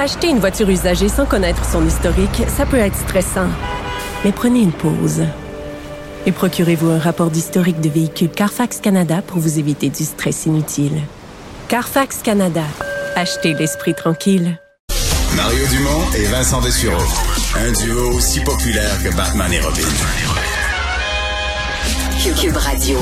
Acheter une voiture usagée sans connaître son historique, ça peut être stressant. Mais prenez une pause. Et procurez-vous un rapport d'historique de véhicule Carfax Canada pour vous éviter du stress inutile. Carfax Canada. Achetez l'esprit tranquille. Mario Dumont et Vincent Dessureau. Un duo aussi populaire que Batman et Robin. Cube Radio.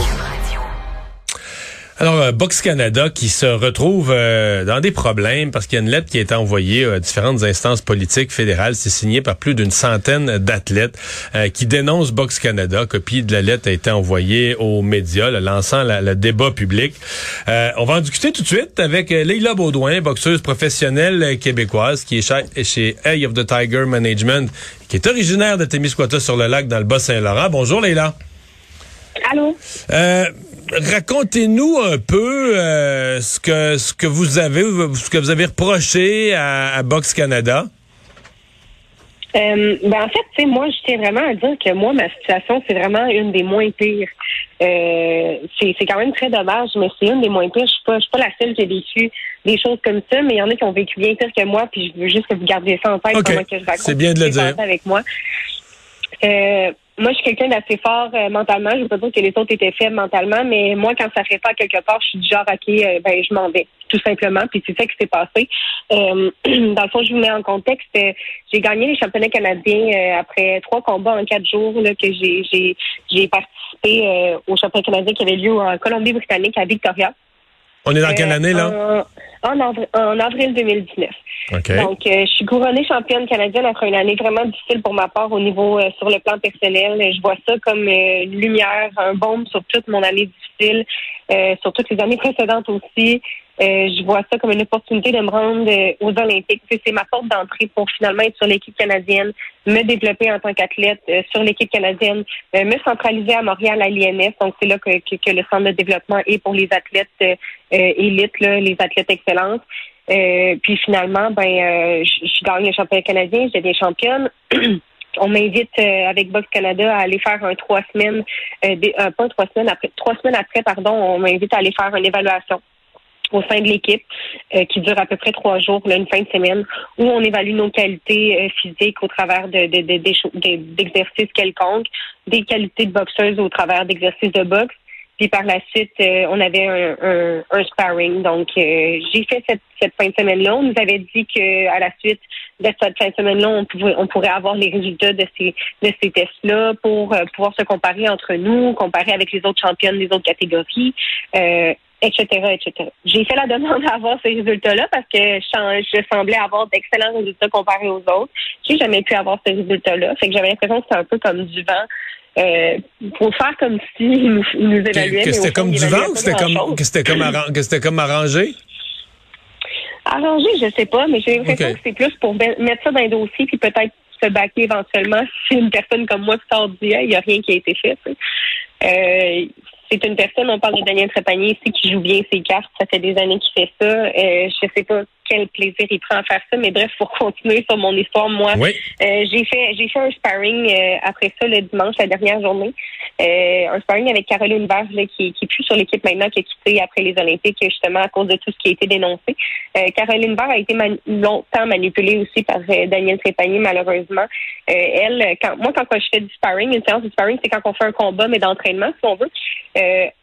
Alors, euh, Box Canada qui se retrouve euh, dans des problèmes parce qu'il y a une lettre qui a été envoyée à différentes instances politiques fédérales. C'est signé par plus d'une centaine d'athlètes euh, qui dénoncent Box Canada. Copie de la lettre a été envoyée aux médias, là, lançant la- le débat public. on va en discuter tout de suite avec Leila Baudouin, boxeuse professionnelle québécoise qui est chez, chez Eye of the Tiger Management, qui est originaire de Témiscouata sur le lac dans le Bas-Saint-Laurent. Bonjour Leila. Allô? Racontez-nous un peu euh, ce que ce que vous avez ce que vous avez reproché à, à Box Canada. Euh, ben en fait, moi, je tiens vraiment à dire que moi, ma situation, c'est vraiment une des moins pires. Euh, c'est quand même très dommage, mais c'est une des moins pires. Je suis pas, je suis pas la seule qui a vécu des choses comme ça, mais il y en a qui ont vécu bien pire que moi, puis je veux juste que vous gardiez ça en tête pendant que je raconte C'est bien de le dire. avec moi. Euh, moi, je suis quelqu'un d'assez fort euh, mentalement. Je veux pas dire que les autres étaient faibles mentalement, mais moi, quand ça fait pas quelque part, je suis du genre, OK, euh, ben, je m'en vais, tout simplement. Puis c'est ça qui s'est passé. Euh, dans le fond, je vous mets en contexte. euh, j'ai gagné les championnats canadiens euh, après trois combats en quatre jours là, que j'ai j'ai j'ai participé aux championnats canadiens qui avaient lieu en Colombie-Britannique à Victoria. On est dans quelle Euh, année là? En, en, avri- en avril 2019. Ok. Donc, euh, je suis couronnée championne canadienne après une année vraiment difficile pour ma part au niveau euh, sur le plan personnel. Je vois ça comme euh, une lumière, un baume sur toute mon année difficile, euh, sur toutes les années précédentes aussi. Euh, je vois ça comme une opportunité de me rendre euh, aux Olympiques. C'est ma porte d'entrée pour finalement être sur l'équipe canadienne, me développer en tant qu'athlète euh, sur l'équipe canadienne, euh, me centraliser à Montréal à l'INS. Donc, c'est là que, que, que le centre de développement est pour les athlètes euh, élites, là, les athlètes excellence. Euh, puis finalement, ben, je je gagne le championnat canadien, je deviens championne. On m'invite euh, avec Box Canada à aller faire un trois semaines, euh, des- euh, pas trois semaines après, trois semaines après, pardon, on m'invite à aller faire une évaluation au sein de l'équipe euh, qui dure à peu près trois jours, là, une fin de semaine, où on évalue nos qualités euh, physiques au travers de, de- de- d'exercices quelconques, des qualités de boxeuse au travers d'exercices de boxe. Puis par la suite, euh, on avait un, un, un sparring. Donc, euh, j'ai fait cette, cette fin de semaine-là. On nous avait dit que à la suite de cette fin de semaine-là, on, pouvait, on pourrait avoir les résultats de ces, de ces tests-là pour euh, pouvoir se comparer entre nous, comparer avec les autres championnes des autres catégories, euh, etc., etc. J'ai fait la demande d'avoir ces résultats-là parce que je, je semblais avoir d'excellents résultats comparés aux autres. J'ai jamais pu avoir ces résultats-là. Fait que j'avais l'impression que c'était un peu comme du vent. Euh, pour faire comme si nous, ils nous Que, évaluaient. c'était comme du vent ou c'était comme que c'était comme arran- que c'était comme arrangé? Arrangé, je sais pas, mais j'ai l'impression que c'est plus pour mettre ça dans un dossier puis peut-être se baquer éventuellement si une personne comme moi sort du il n'y a rien qui a été fait. Euh, c'est une personne, on parle de Daniel Trépanier ici, qui joue bien ses cartes. Ça fait des années qu'il fait ça. Euh, je sais pas quel plaisir il prend à faire ça, mais bref, pour continuer sur mon histoire, moi, Oui. euh, j'ai fait j'ai fait un sparring euh, après ça le dimanche, la dernière journée. Euh, un sparring avec Caroline Verge, là, qui, qui est plus sur l'équipe maintenant, qui a quitté après les Olympiques, justement à cause de tout ce qui a été dénoncé. Caroline Verge a été longtemps manipulée aussi par Daniel Trépanier, malheureusement. Elle, quand moi, quand je fais du sparring, une séance de sparring, c'est quand on fait un combat, mais d'entraînement, si on veut.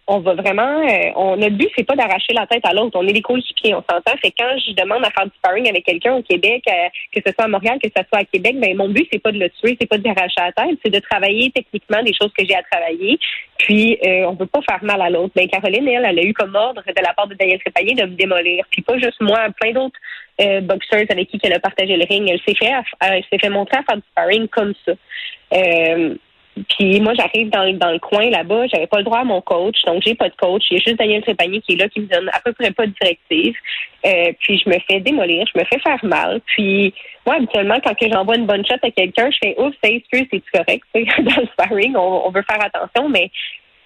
On va vraiment, euh, on, notre but, c'est pas d'arracher la tête à l'autre. On est des coéquipiers, on s'entend. Fait quand je demande à faire du sparring avec quelqu'un au Québec, euh, que ce soit à Montréal, que ce soit à Québec, ben mon but, c'est pas de le tuer, c'est pas de l'arracher la tête, c'est de travailler techniquement des choses que j'ai à travailler. Puis, euh, on peut pas faire mal à l'autre. Ben, Caroline, elle, elle a eu comme ordre de la part de Daniel Trépanier de me démolir. Puis pas juste moi, plein d'autres euh, boxeurs avec qui elle a partagé le ring. Elle s'est fait, elle s'est fait montrer à faire du sparring comme ça. Euh, Puis moi, j'arrive dans, dans le coin là-bas, j'avais pas le droit à mon coach, donc j'ai pas de coach. Il y a juste Daniel Trépanier qui est là, qui me donne à peu près pas de directive. Euh, puis je me fais démolir, je me fais faire mal. Puis moi, habituellement, quand que j'envoie une bonne shot à quelqu'un, je fais ouf, c'est excuse, c'est correct. Dans le sparring, on, veut faire attention, mais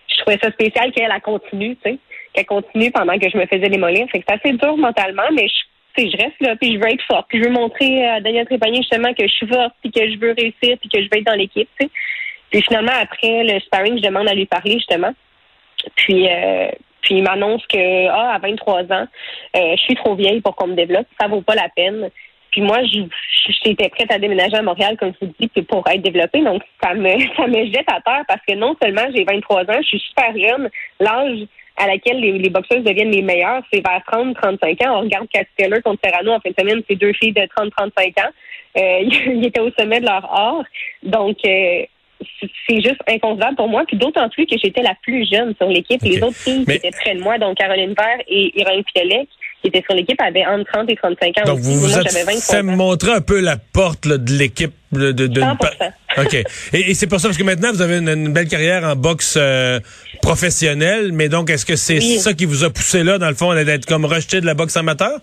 je trouvais ça spécial qu'elle a continue, tu sais, qu'elle continue pendant que je me faisais démolir. Fait que c'est assez dur mentalement, mais je, je reste là, puis je veux être forte, puis je veux montrer à Daniel Trépanier justement que je suis forte, puis que je veux réussir, puis que je veux être dans l'équipe, tu sais. Puis finalement, après le sparring, je demande à lui parler justement. Puis, euh, puis il m'annonce que ah, à 23 ans, euh, je suis trop vieille pour qu'on me développe, ça vaut pas la peine. Puis moi, j'étais prête à déménager à Montréal, comme je vous dis, pour être développée. Donc, ça me, ça me jette à terre parce que non seulement j'ai 23 ans, je suis super jeune. L'âge à laquelle les, les boxeuses deviennent les meilleures, c'est vers 30-35 ans. On regarde Cat Taylor contre Serrano en fin de semaine, c'est deux filles de 30-35 ans. Euh, ils étaient au sommet de leur art. Donc, euh, c'est juste inconcevable pour moi. Puis d'autant plus que j'étais la plus jeune sur l'équipe. Les autres filles qui étaient près de moi, donc Caroline Vert et Irène Piolet, qui étaient sur l'équipe, avaient entre 30 et 35 ans. Donc vous vous êtes fait montrer un peu la porte de l'équipe. De, de, de OK. Et, c'est pour ça, parce que maintenant, vous avez une, belle carrière en boxe euh, professionnelle, mais donc, est-ce que c'est ça qui vous a poussé là, dans le fond, d'être comme rejeté de la boxe amateur?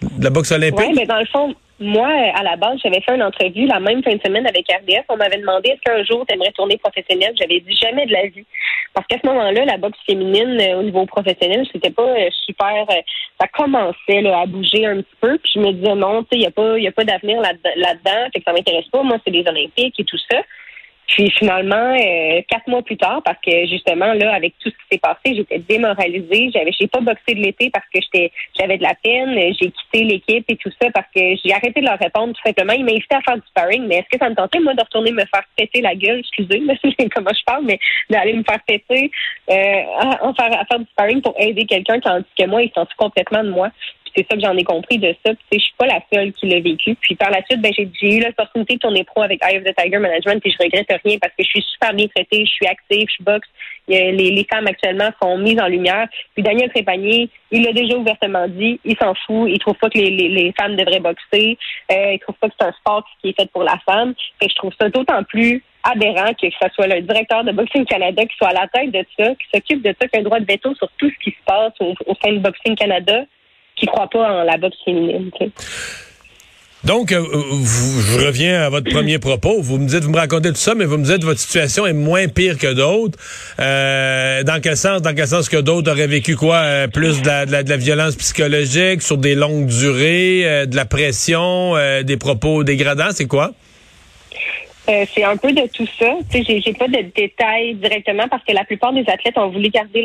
De la boxe olympique? Oui, mais dans le fond, moi, à la base, j'avais fait une entrevue la même fin de semaine avec RDS. On m'avait demandé est-ce qu'un jour tu aimerais tourner professionnel. J'avais dit jamais de la vie. Parce qu'à ce moment-là, la boxe féminine euh, au niveau professionnel, c'était pas euh, super. Euh, ça commençait à bouger un petit peu. Puis je me disais non, tu sais, il n'y a pas, y a pas d'avenir là-dedans. fait que ça m'intéresse pas. Moi, c'est les Olympiques et tout ça. Puis finalement, euh, quatre mois plus tard, parce que justement là, avec tout ce qui s'est passé, j'étais démoralisée. J'avais, j'ai pas boxé de l'été parce que j'étais, j'avais de la peine. J'ai quitté l'équipe et tout ça parce que j'ai arrêté de leur répondre tout simplement. Ils m'invitaient à faire du sparring, mais est-ce que ça me tentait moi de retourner me faire péter la gueule, excusez, comment je parle, mais d'aller me faire péter, euh, à, faire, à faire du sparring pour aider quelqu'un tandis que moi, ils sont complètement de moi c'est ça que j'en ai compris de ça. Puis, je suis pas la seule qui l'a vécu. Puis par la suite, ben, j'ai, eu l'opportunité de tourner pro avec Eye of the Tiger Management, puis je regrette rien parce que je suis super bien traitée, je suis active, je boxe. Les, les, femmes actuellement sont mises en lumière. Puis Daniel Trépanier, il l'a déjà ouvertement dit, il s'en fout, il trouve pas que les, les, femmes devraient boxer, euh, il trouve pas que c'est un sport qui est fait pour la femme. Et je trouve ça d'autant plus aberrant que ce soit le directeur de Boxing Canada qui soit à la tête de ça, qui s'occupe de ça, qui a un droit de veto sur tout ce qui se passe au, au sein de Boxing Canada qui croient pas en la boxe féminine. Donc, euh, je reviens à votre premier propos. Vous me dites, vous me racontez tout ça, mais vous me dites que votre situation est moins pire que d'autres. Euh, dans quel sens? Dans quel sens que d'autres auraient vécu quoi? Euh, plus de la, de, la, violence psychologique, sur des longues durées, de la pression, des propos dégradants, c'est quoi? C'est un peu de tout ça. Tu sais, j'ai pas de détails directement parce que la plupart des athlètes ont voulu garder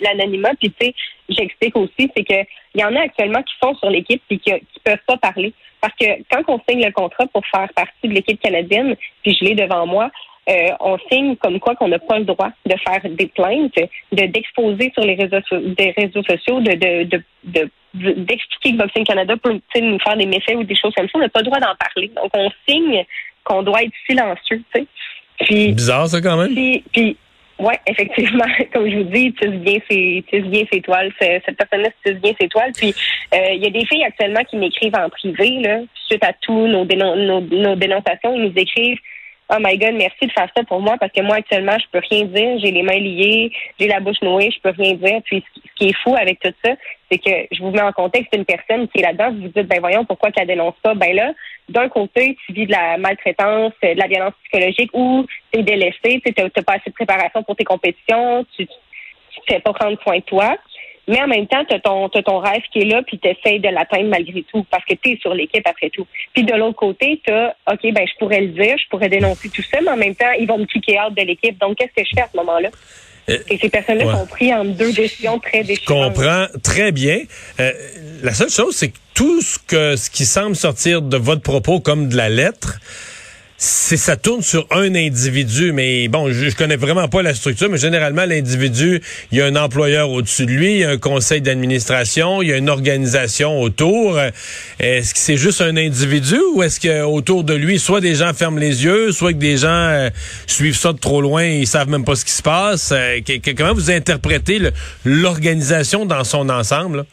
l'anonymat. Puis tu sais, j'explique aussi, c'est que il y en a actuellement qui sont sur l'équipe et qui, qui peuvent pas parler. Parce que quand on signe le contrat pour faire partie de l'équipe canadienne, puis je l'ai devant moi, euh, on signe comme quoi qu'on n'a pas le droit de faire des plaintes, de d'exposer sur les réseaux des réseaux sociaux, de de, de, d'expliquer que Boxing Canada peut nous faire des méfaits ou des choses comme ça. On n'a pas le droit d'en parler. Donc on signe qu'on doit être silencieux, tu sais. Puis, Bizarre ça quand même. puis oui, effectivement, comme je vous dis, tu bien ses, bien ses toiles. Cette personne-là tisse bien ses toiles. Puis euh, il y a des filles actuellement qui m'écrivent en privé, là, suite à tous nos, nos, nos dénonciations, ils nous écrivent Oh my God, merci de faire ça pour moi parce que moi actuellement je peux rien dire, j'ai les mains liées, j'ai la bouche nouée, je peux rien dire. Puis ce qui est fou avec tout ça, c'est que je vous mets en contexte une personne qui est là-dedans, vous vous dites ben voyons pourquoi qu'elle dénonce pas. Ben là, d'un côté, tu vis de la maltraitance, de la violence psychologique ou tu es délaissé, tu n'as pas assez de préparation pour tes compétitions, tu ne fais pas prendre soin de toi. Mais en même temps, tu as ton, ton rêve qui est là, puis tu essaies de l'atteindre malgré tout, parce que tu es sur l'équipe après tout. Puis de l'autre côté, tu as, OK, ben je pourrais le dire, je pourrais dénoncer tout ça, mais en même temps, ils vont me kicker out de l'équipe. Donc, qu'est-ce que je fais à ce moment-là? Euh, Et ces personnes-là sont pris en deux décisions très déchirantes. Je comprends très bien. Euh, la seule chose, c'est que tout ce que ce qui semble sortir de votre propos comme de la lettre, c'est ça tourne sur un individu, mais bon, je, connais vraiment pas la structure, mais généralement l'individu, il y a un employeur au-dessus de lui, il y a un conseil d'administration, il y a une organisation autour. Est-ce que c'est juste un individu ou est-ce que autour de lui, soit des gens ferment les yeux, soit que des gens euh, suivent ça de trop loin, et ils savent même pas ce qui se passe? Euh, comment vous interprétez l'organisation dans son ensemble?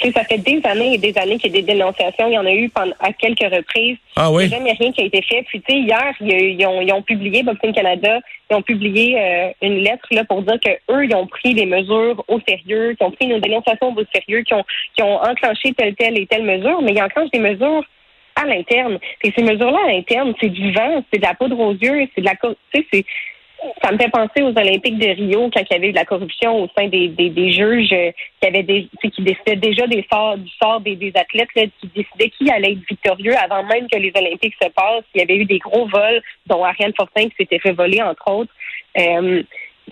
Sais, ça fait des années et des années qu'il y a des dénonciations. Il y en a eu pendant, à quelques reprises. Ah oui? Il n'y a jamais rien qui a été fait. Puis, tu sais, hier, ils, ont, ils ont publié, Boxing Canada, ils ont publié euh, une lettre là pour dire que eux, ils ont pris des mesures au sérieux, qu'ils ont pris nos dénonciations au sérieux, qui ont, ont enclenché telle, telle et telle mesure, mais ils enclenchent des mesures à l'interne. Et ces mesures-là à l'interne, c'est du vent, c'est de la poudre aux yeux, c'est de la... Tu sais, c'est ça me fait penser aux Olympiques de Rio quand il y avait eu de la corruption au sein des, des, juges euh, qui avaient des, qui décidaient déjà des sorts, du sort des, des athlètes, qui décidaient qui allait être victorieux avant même que les Olympiques se passent. Il y avait eu des gros vols, dont Ariane Fortin qui s'était fait voler, entre autres. Euh,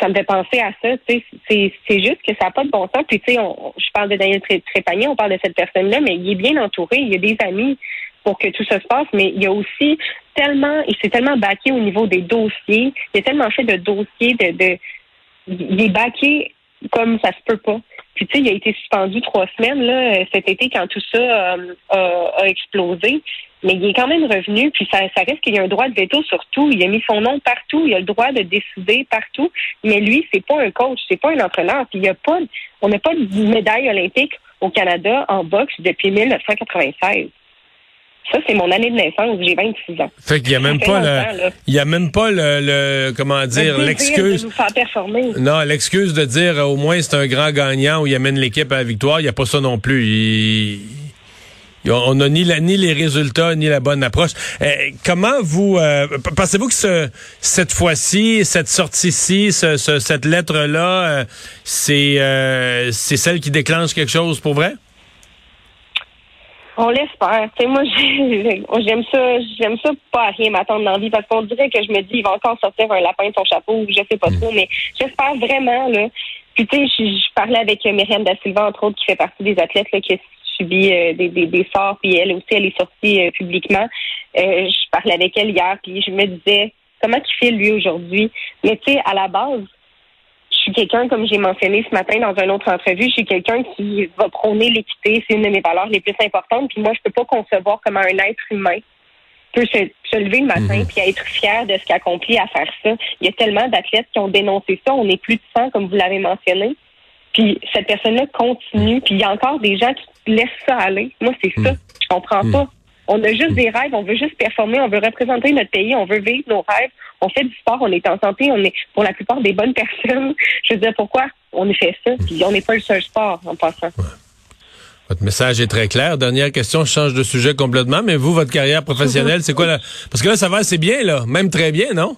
ça me fait penser à ça. C'est, juste que ça n'a pas de bon sens. Puis, tu sais, je parle de Daniel Trépanier, on parle de cette personne-là, mais il est bien entouré. Il y a des amis pour que tout ça se passe, mais il y a aussi tellement, il s'est tellement baqué au niveau des dossiers, il a tellement fait de dossiers, de, de il est baqué comme ça se peut pas. Puis tu sais, il a été suspendu trois semaines là cet été quand tout ça euh, a, explosé. Mais il est quand même revenu, puis ça, ça reste qu'il a un droit de veto sur tout. Il a mis son nom partout, il a le droit de décider partout. Mais lui, c'est pas un coach, c'est pas un entraîneur. Puis il y a pas, on n'a pas de médaille olympique au Canada en boxe depuis 1996. Ça, c'est mon année de naissance. J'ai 26 ans. Fait qu'il y a même pas le, il y a même pas le, comment dire, l'excuse. Non, l'excuse de dire au moins c'est un grand gagnant ou il amène l'équipe à la victoire. Il n'y a pas ça non plus. on n'a ni, ni les résultats ni la bonne approche. Eh, comment vous euh, pensez-vous que ce, cette fois-ci, cette sortie-ci, cette lettre-là, euh, c'est euh, c'est celle qui déclenche quelque chose pour vrai? On l'espère. Tu sais, moi, j'aime ça, j'aime ça pas à rien m'attendre dans la vie parce qu'on dirait que je me dis, il va encore sortir un lapin de son chapeau ou je sais pas trop, mais j'espère vraiment, là. Puis, tu sais, je, parlais avec Myriam Da Silva, entre autres, qui fait partie des athlètes, là, qui a subi euh, des, des, des, sorts, puis elle aussi, elle est sortie euh, publiquement. Euh, je parlais avec elle hier, puis je me disais, comment il fait, lui, aujourd'hui? Mais, tu sais, à la base, suis quelqu'un, comme j'ai mentionné ce matin dans une autre entrevue, je suis quelqu'un qui va prôner l'équité. C'est une de mes valeurs les plus importantes. Puis moi, je peux pas concevoir comment un être humain peut se, lever le matin mhm. puis être fier de ce qu'il accomplit à faire ça. Il y a tellement d'athlètes qui ont dénoncé ça. On est plus de 100, comme vous l'avez mentionné. Puis cette personne-là continue. Puis il y a encore des gens qui laissent ça aller. Moi, c'est ça. Mhm. Je comprends mhm. pas. On a juste des rêves, on veut juste performer, on veut représenter notre pays, on veut vivre nos rêves, on fait du sport, on est en santé, on est pour la plupart des bonnes personnes. Je veux dire, pourquoi on fait ça? Puis on n'est pas le seul sport en passant. Votre message est très clair. Dernière question, je change de sujet complètement, mais vous, votre carrière professionnelle, c'est quoi là? Parce que là, ça va assez bien, là. Même très bien, non?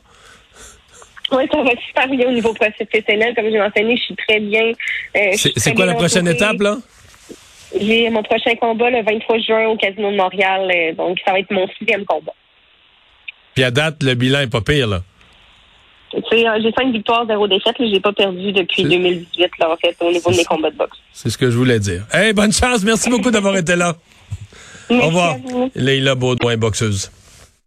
Oui, ça va super bien au niveau professionnel. Comme j'ai mentionné, je suis très bien. Euh, c'est quoi la prochaine étape, là? J'ai mon prochain combat le 23 juin au Casino de Montréal. Euh, donc, ça va être mon sixième combat. Puis à date, le bilan est pas pire, là. Euh, j'ai cinq victoires, zéro défaite. J'ai pas perdu depuis 2018, là, en fait, au niveau de mes combats de boxe. C'est ce que je voulais dire. Hey, bonne chance. Merci beaucoup d'avoir été là. au revoir. Leïla Baudouin, boxeuse.